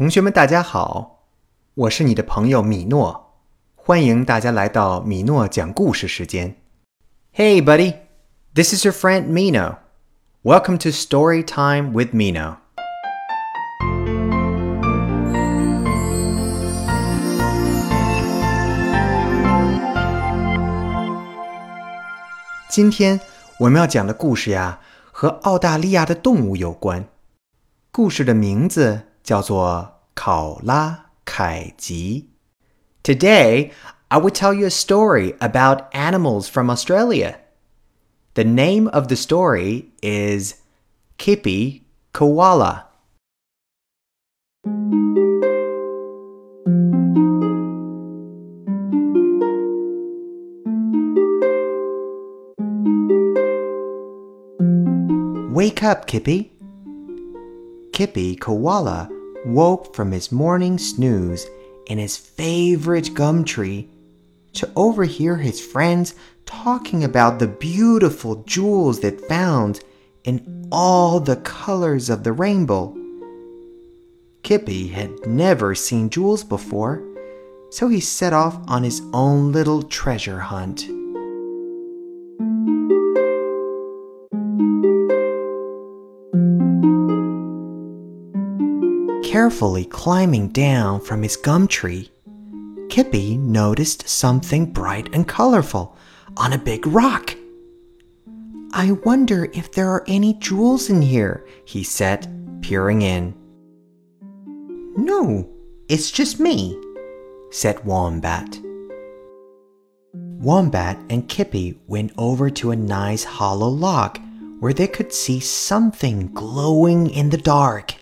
同学们，大家好，我是你的朋友米诺，欢迎大家来到米诺讲故事时间。Hey, buddy, this is your friend Mino. Welcome to Story Time with Mino. 今天我们要讲的故事呀，和澳大利亚的动物有关。故事的名字叫做《考拉凯吉》。Today, I will tell you a story about animals from Australia. The name of the story is Kippy Koala. Wake up, Kippy. Kippy Koala woke from his morning snooze in his favorite gum tree to overhear his friends talking about the beautiful jewels they found in all the colors of the rainbow. Kippy had never seen jewels before, so he set off on his own little treasure hunt. Carefully climbing down from his gum tree, Kippy noticed something bright and colorful on a big rock. I wonder if there are any jewels in here, he said, peering in. No, it's just me, said Wombat. Wombat and Kippy went over to a nice hollow log where they could see something glowing in the dark.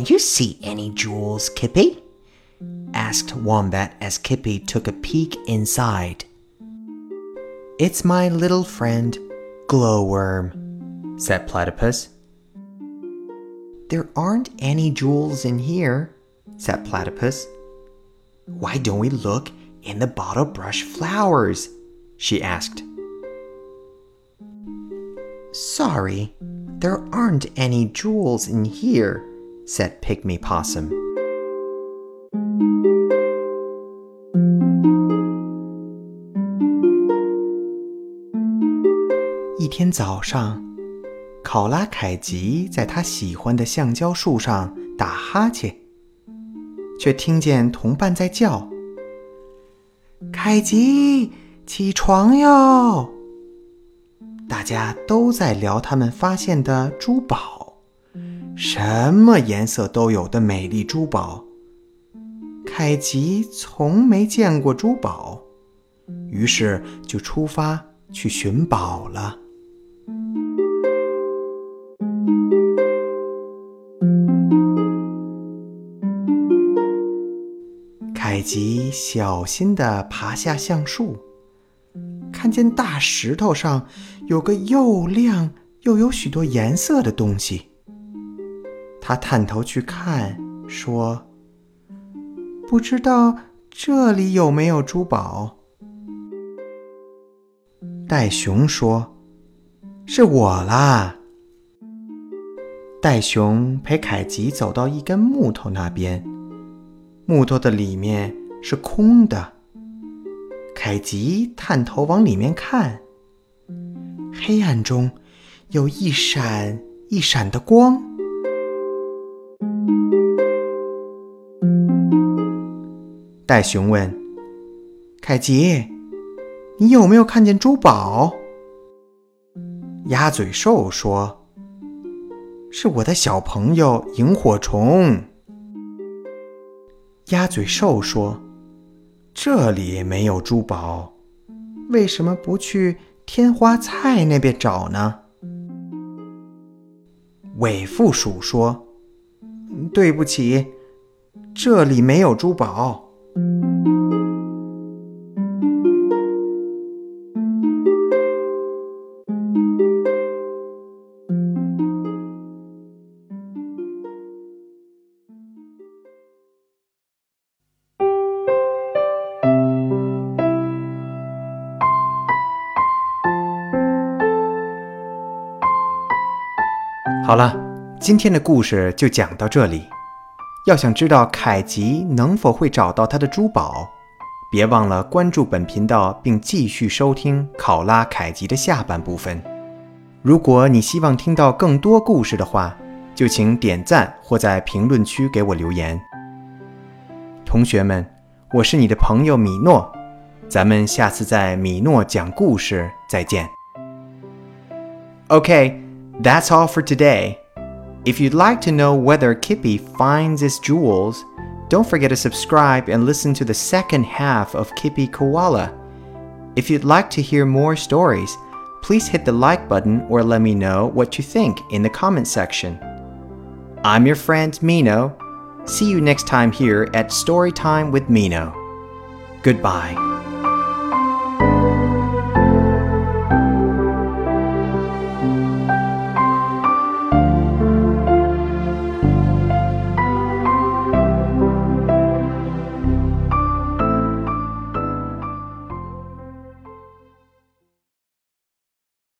Can you see any jewels, Kippy? asked Wombat as Kippy took a peek inside. It's my little friend, Glowworm, said Platypus. There aren't any jewels in here, said Platypus. Why don't we look in the bottle brush flowers? she asked. Sorry, there aren't any jewels in here, said Pygmy Possum. “一天早上，考拉凯吉在他喜欢的橡胶树上打哈欠，却听见同伴在叫：‘凯吉，起床哟！’大家都在聊他们发现的珠宝，什么颜色都有的美丽珠宝。凯吉从没见过珠宝，于是就出发去寻宝了。凯吉小心地爬下橡树。看见大石头上有个又亮又有许多颜色的东西，他探头去看，说：“不知道这里有没有珠宝。”袋熊说：“是我啦。”袋熊陪凯吉走到一根木头那边，木头的里面是空的。凯吉探头往里面看，黑暗中有一闪一闪的光。袋熊问：“凯吉，你有没有看见珠宝？”鸭嘴兽说：“是我的小朋友萤火虫。”鸭嘴兽说。这里没有珠宝，为什么不去天花菜那边找呢？尾腹鼠说：“对不起，这里没有珠宝。”好了今天的故事就讲到这里。要想知道凯吉能否会找到他的珠宝，别忘了关注本频道，并继续收听考拉凯吉的下半部分。如果你希望听到更多故事的话，就请点赞或在评论区给我留言。同学们，我是你的朋友米诺，咱们下次在米诺讲故事再见。OK，that's all for today. If you'd like to know whether Kippy finds his jewels, don't forget to subscribe and listen to the second half of Kippy Koala. If you'd like to hear more stories, please hit the like button or let me know what you think in the comment section. I'm your friend Mino. See you next time here at Storytime with Mino. Goodbye.